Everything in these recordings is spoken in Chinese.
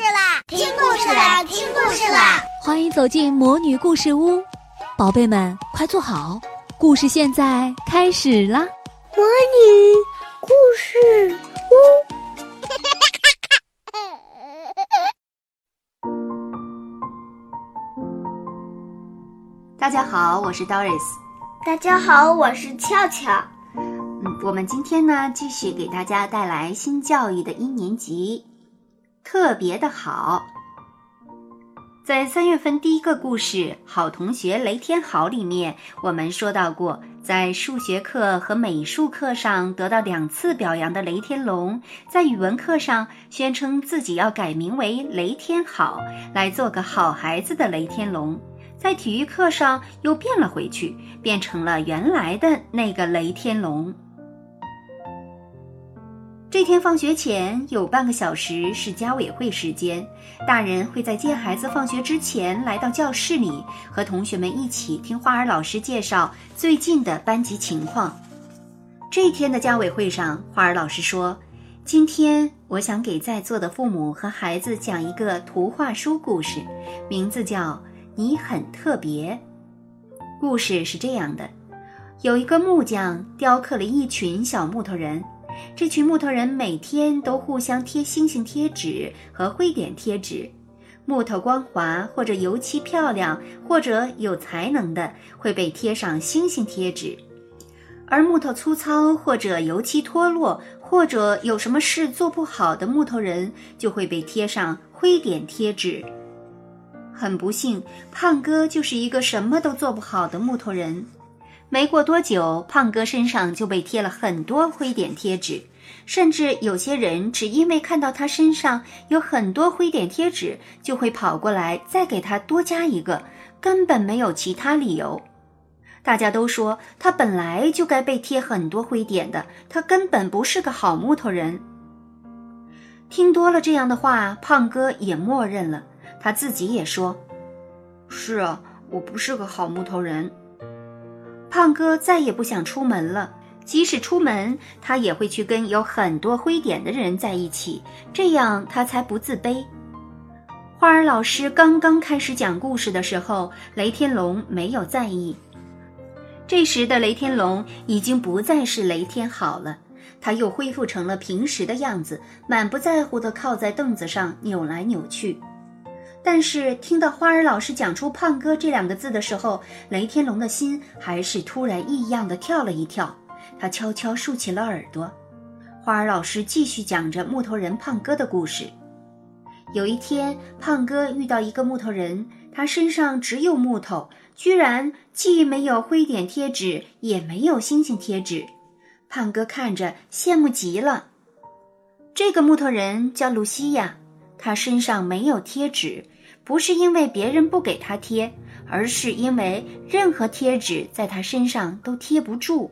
事啦！听故事啦！听故事啦！欢迎走进魔女故事屋，宝贝们快坐好，故事现在开始啦！魔女故事屋，大家好，我是 Doris。大家好，我是俏俏。嗯，我们今天呢，继续给大家带来新教育的一年级，特别的好。在三月份第一个故事《好同学雷天好》里面，我们说到过，在数学课和美术课上得到两次表扬的雷天龙，在语文课上宣称自己要改名为雷天好，来做个好孩子的雷天龙。在体育课上又变了回去，变成了原来的那个雷天龙。这天放学前有半个小时是家委会时间，大人会在接孩子放学之前来到教室里，和同学们一起听花儿老师介绍最近的班级情况。这天的家委会上，花儿老师说：“今天我想给在座的父母和孩子讲一个图画书故事，名字叫。”你很特别。故事是这样的：有一个木匠雕刻了一群小木头人，这群木头人每天都互相贴星星贴纸和灰点贴纸。木头光滑或者油漆漂亮或者有才能的会被贴上星星贴纸，而木头粗糙或者油漆脱落或者有什么事做不好的木头人就会被贴上灰点贴纸。很不幸，胖哥就是一个什么都做不好的木头人。没过多久，胖哥身上就被贴了很多灰点贴纸，甚至有些人只因为看到他身上有很多灰点贴纸，就会跑过来再给他多加一个，根本没有其他理由。大家都说他本来就该被贴很多灰点的，他根本不是个好木头人。听多了这样的话，胖哥也默认了。他自己也说：“是啊，我不是个好木头人。”胖哥再也不想出门了，即使出门，他也会去跟有很多灰点的人在一起，这样他才不自卑。花儿老师刚刚开始讲故事的时候，雷天龙没有在意。这时的雷天龙已经不再是雷天好了，他又恢复成了平时的样子，满不在乎地靠在凳子上扭来扭去。但是听到花儿老师讲出“胖哥”这两个字的时候，雷天龙的心还是突然异样的跳了一跳。他悄悄竖起了耳朵。花儿老师继续讲着木头人胖哥的故事。有一天，胖哥遇到一个木头人，他身上只有木头，居然既没有灰点贴纸，也没有星星贴纸。胖哥看着羡慕极了。这个木头人叫露西亚。他身上没有贴纸，不是因为别人不给他贴，而是因为任何贴纸在他身上都贴不住。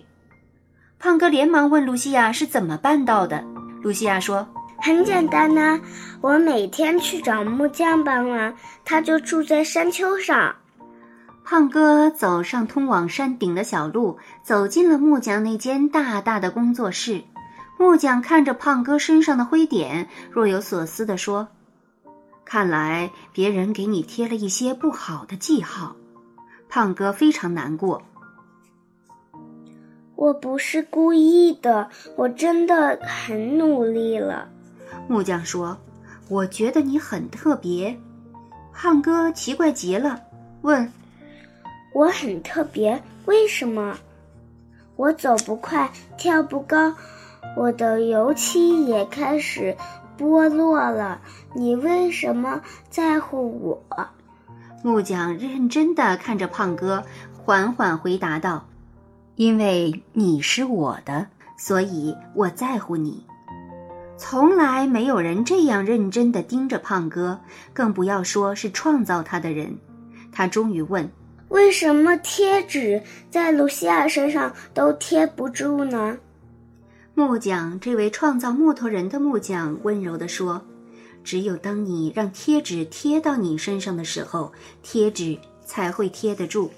胖哥连忙问露西亚是怎么办到的。露西亚说：“很简单呐，我每天去找木匠帮忙，他就住在山丘上。”胖哥走上通往山顶的小路，走进了木匠那间大大的工作室。木匠看着胖哥身上的灰点，若有所思地说。看来别人给你贴了一些不好的记号，胖哥非常难过。我不是故意的，我真的很努力了。木匠说：“我觉得你很特别。”胖哥奇怪极了，问：“我很特别，为什么？我走不快，跳不高，我的油漆也开始……”剥落了，你为什么在乎我？木匠认真的看着胖哥，缓缓回答道：“因为你是我的，所以我在乎你。”从来没有人这样认真的盯着胖哥，更不要说是创造他的人。他终于问：“为什么贴纸在露西亚身上都贴不住呢？”木匠，这位创造木头人的木匠温柔地说：“只有当你让贴纸贴到你身上的时候，贴纸才会贴得住。”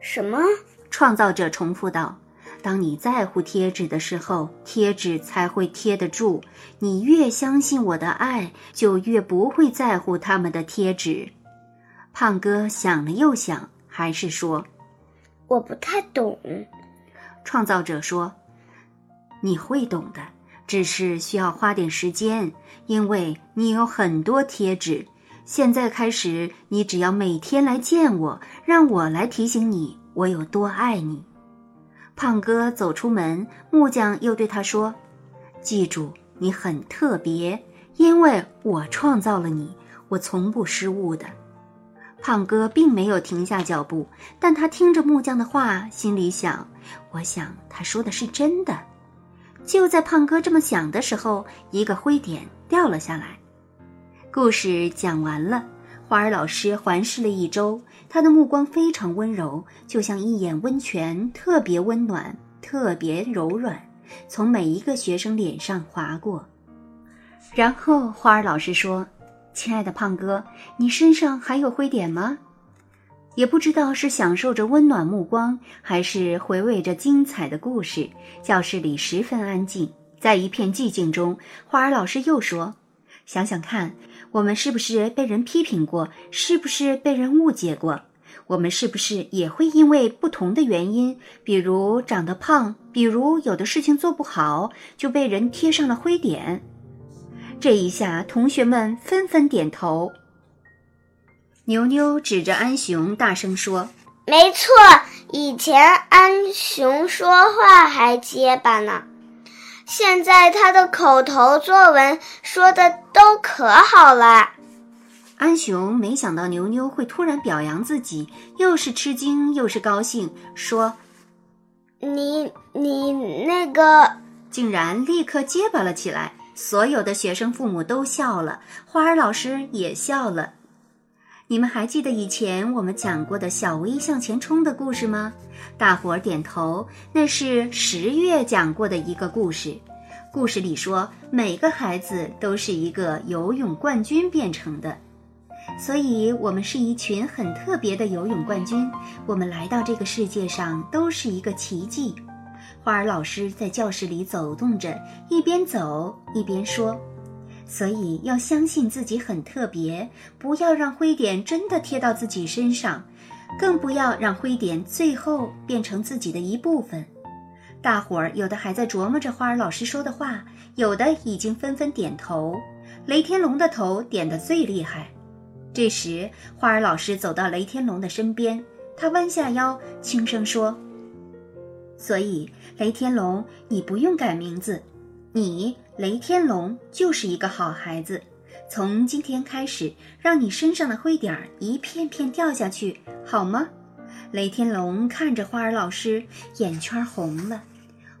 什么？创造者重复道：“当你在乎贴纸的时候，贴纸才会贴得住。你越相信我的爱，就越不会在乎他们的贴纸。胖哥想了又想，还是说：“我不太懂。”创造者说：“你会懂的，只是需要花点时间，因为你有很多贴纸。现在开始，你只要每天来见我，让我来提醒你我有多爱你。”胖哥走出门，木匠又对他说：“记住，你很特别，因为我创造了你，我从不失误的。”胖哥并没有停下脚步，但他听着木匠的话，心里想：“我想他说的是真的。”就在胖哥这么想的时候，一个灰点掉了下来。故事讲完了，花儿老师环视了一周，他的目光非常温柔，就像一眼温泉，特别温暖，特别柔软，从每一个学生脸上划过。然后花儿老师说。亲爱的胖哥，你身上还有灰点吗？也不知道是享受着温暖目光，还是回味着精彩的故事。教室里十分安静，在一片寂静中，花儿老师又说：“想想看，我们是不是被人批评过？是不是被人误解过？我们是不是也会因为不同的原因，比如长得胖，比如有的事情做不好，就被人贴上了灰点？”这一下，同学们纷纷点头。牛牛指着安雄大声说：“没错，以前安雄说话还结巴呢，现在他的口头作文说的都可好了。”安雄没想到牛牛会突然表扬自己，又是吃惊又是高兴，说：“你你那个……”竟然立刻结巴了起来。所有的学生父母都笑了，花儿老师也笑了。你们还记得以前我们讲过的小薇向前冲的故事吗？大伙儿点头。那是十月讲过的一个故事。故事里说，每个孩子都是一个游泳冠军变成的，所以我们是一群很特别的游泳冠军。我们来到这个世界上都是一个奇迹。花儿老师在教室里走动着，一边走一边说：“所以要相信自己很特别，不要让灰点真的贴到自己身上，更不要让灰点最后变成自己的一部分。”大伙儿有的还在琢磨着花儿老师说的话，有的已经纷纷点头。雷天龙的头点得最厉害。这时，花儿老师走到雷天龙的身边，他弯下腰，轻声说。所以，雷天龙，你不用改名字，你雷天龙就是一个好孩子。从今天开始，让你身上的灰点儿一片片掉下去，好吗？雷天龙看着花儿老师，眼圈红了。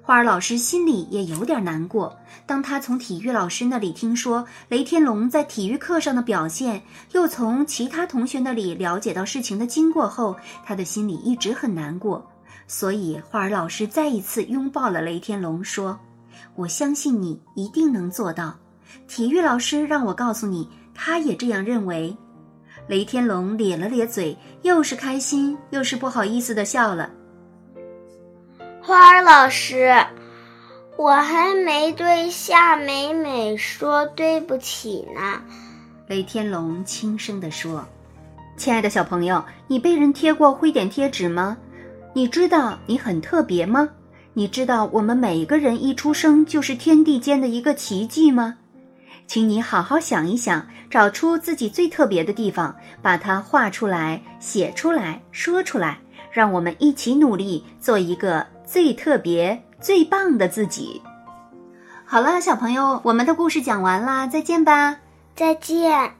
花儿老师心里也有点难过。当他从体育老师那里听说雷天龙在体育课上的表现，又从其他同学那里了解到事情的经过后，他的心里一直很难过。所以，花儿老师再一次拥抱了雷天龙，说：“我相信你一定能做到。”体育老师让我告诉你，他也这样认为。雷天龙咧了咧嘴，又是开心又是不好意思的笑了。花儿老师，我还没对夏美美说对不起呢。雷天龙轻声地说：“亲爱的小朋友，你被人贴过灰点贴纸吗？”你知道你很特别吗？你知道我们每一个人一出生就是天地间的一个奇迹吗？请你好好想一想，找出自己最特别的地方，把它画出来、写出来、说出来，让我们一起努力，做一个最特别、最棒的自己。好了，小朋友，我们的故事讲完啦，再见吧，再见。